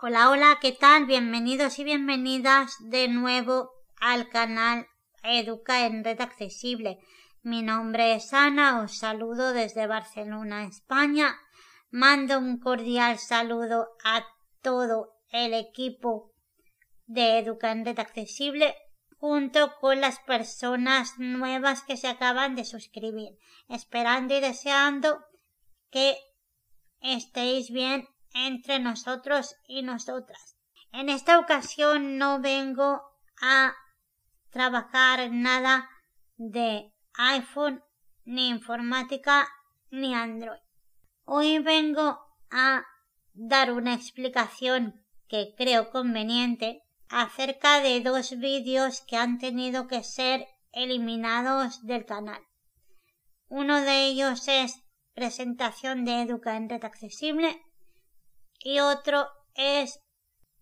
Hola, hola, ¿qué tal? Bienvenidos y bienvenidas de nuevo al canal Educa en Red Accesible. Mi nombre es Ana, os saludo desde Barcelona, España. Mando un cordial saludo a todo el equipo de Educa en Red Accesible junto con las personas nuevas que se acaban de suscribir, esperando y deseando que estéis bien entre nosotros y nosotras. En esta ocasión no vengo a trabajar nada de iPhone, ni informática, ni Android. Hoy vengo a dar una explicación que creo conveniente acerca de dos vídeos que han tenido que ser eliminados del canal. Uno de ellos es presentación de Educa en Red Accesible y otro es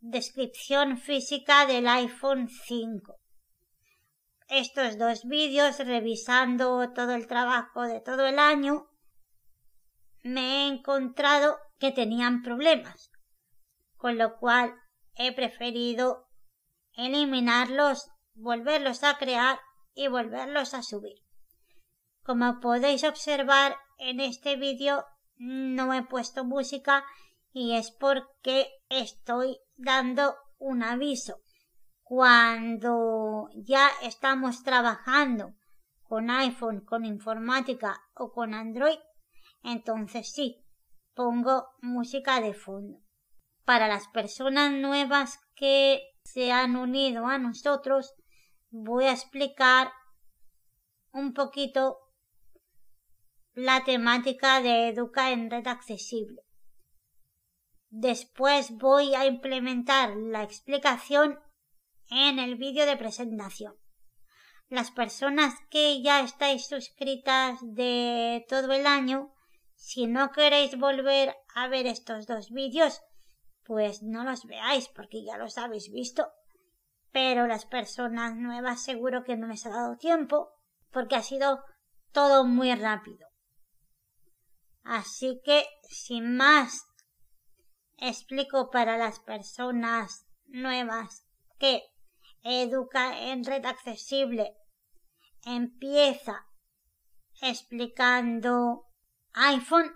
descripción física del iPhone 5. Estos dos vídeos, revisando todo el trabajo de todo el año, me he encontrado que tenían problemas, con lo cual he preferido eliminarlos, volverlos a crear y volverlos a subir. Como podéis observar en este vídeo no he puesto música y es porque estoy dando un aviso. Cuando ya estamos trabajando con iPhone, con informática o con Android, entonces sí, pongo música de fondo. Para las personas nuevas que se han unido a nosotros, voy a explicar un poquito la temática de Educa en Red Accesible. Después voy a implementar la explicación en el vídeo de presentación. Las personas que ya estáis suscritas de todo el año, si no queréis volver a ver estos dos vídeos, pues no los veáis porque ya los habéis visto. Pero las personas nuevas seguro que no les ha dado tiempo porque ha sido todo muy rápido. Así que, sin más explico para las personas nuevas que Educa en Red Accesible empieza explicando iPhone,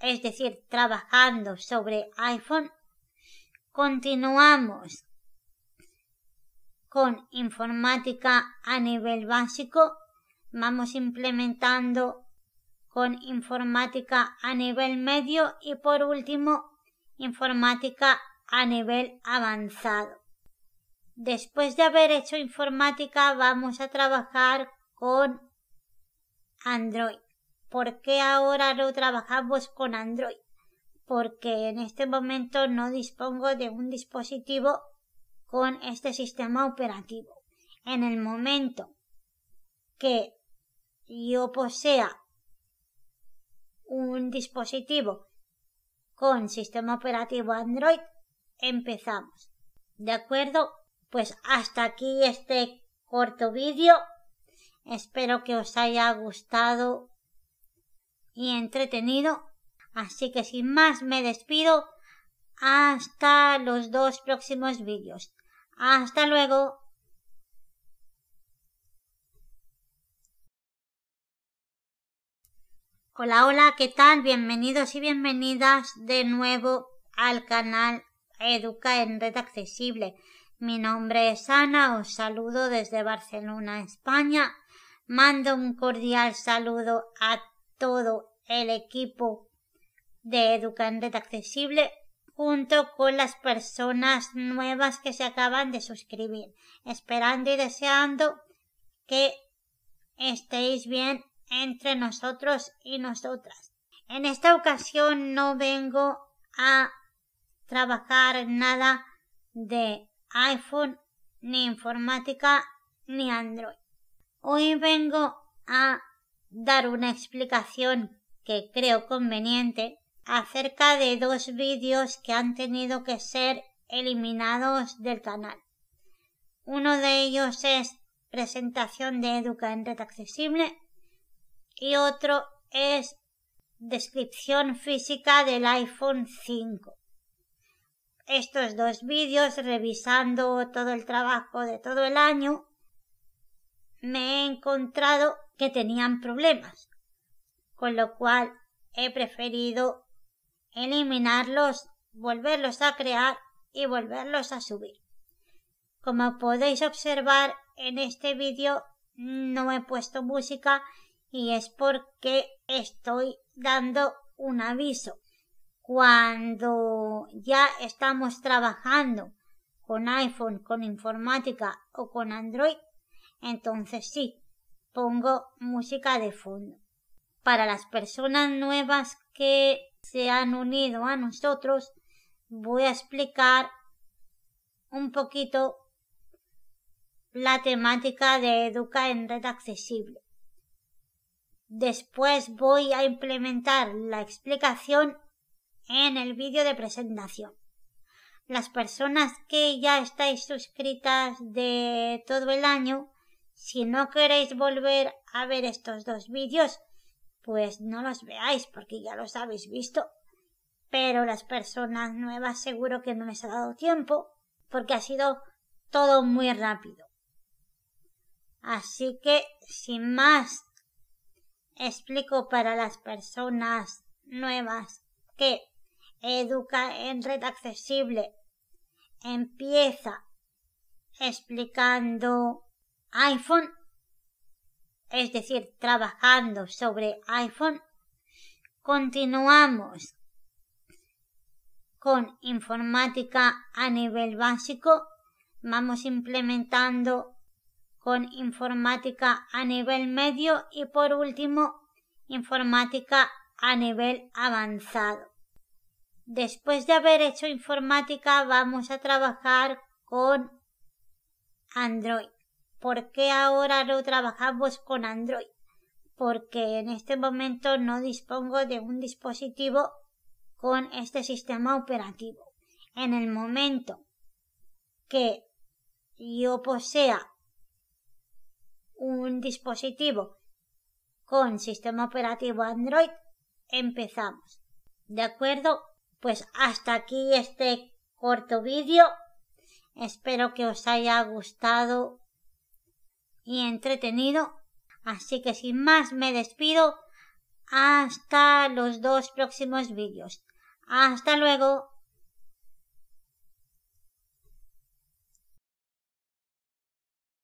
es decir, trabajando sobre iPhone. Continuamos con informática a nivel básico. Vamos implementando con informática a nivel medio y por último informática a nivel avanzado. Después de haber hecho informática vamos a trabajar con Android. ¿Por qué ahora lo trabajamos con Android? Porque en este momento no dispongo de un dispositivo con este sistema operativo. En el momento que yo posea dispositivo con sistema operativo Android, empezamos. ¿De acuerdo? Pues hasta aquí este corto vídeo. Espero que os haya gustado y entretenido. Así que sin más me despido hasta los dos próximos vídeos. Hasta luego. Hola, hola, ¿qué tal? Bienvenidos y bienvenidas de nuevo al canal Educa en Red Accesible. Mi nombre es Ana, os saludo desde Barcelona, España. Mando un cordial saludo a todo el equipo de Educa en Red Accesible junto con las personas nuevas que se acaban de suscribir, esperando y deseando que estéis bien entre nosotros y nosotras. En esta ocasión no vengo a trabajar nada de iPhone, ni informática, ni Android. Hoy vengo a dar una explicación que creo conveniente acerca de dos vídeos que han tenido que ser eliminados del canal. Uno de ellos es presentación de Educa en Red Accesible y otro es descripción física del iPhone 5. estos dos vídeos, revisando todo el trabajo de todo el año, me he encontrado que tenían problemas, con lo cual he preferido eliminarlos, volverlos a crear y volverlos a subir. Como podéis observar en este vídeo no he puesto música y es porque estoy dando un aviso. Cuando ya estamos trabajando con iPhone, con informática o con Android, entonces sí, pongo música de fondo. Para las personas nuevas que se han unido a nosotros, voy a explicar un poquito la temática de Educa en Red Accesible. Después voy a implementar la explicación en el vídeo de presentación. Las personas que ya estáis suscritas de todo el año, si no queréis volver a ver estos dos vídeos, pues no los veáis porque ya los habéis visto. Pero las personas nuevas seguro que no les ha dado tiempo porque ha sido todo muy rápido. Así que, sin más, explico para las personas nuevas que Educa en Red Accesible empieza explicando iPhone, es decir, trabajando sobre iPhone. Continuamos con informática a nivel básico. Vamos implementando con informática a nivel medio y por último informática a nivel avanzado. Después de haber hecho informática vamos a trabajar con Android. ¿Por qué ahora lo trabajamos con Android? Porque en este momento no dispongo de un dispositivo con este sistema operativo. En el momento que yo posea dispositivo con sistema operativo Android, empezamos. ¿De acuerdo? Pues hasta aquí este corto vídeo. Espero que os haya gustado y entretenido. Así que sin más me despido hasta los dos próximos vídeos. Hasta luego.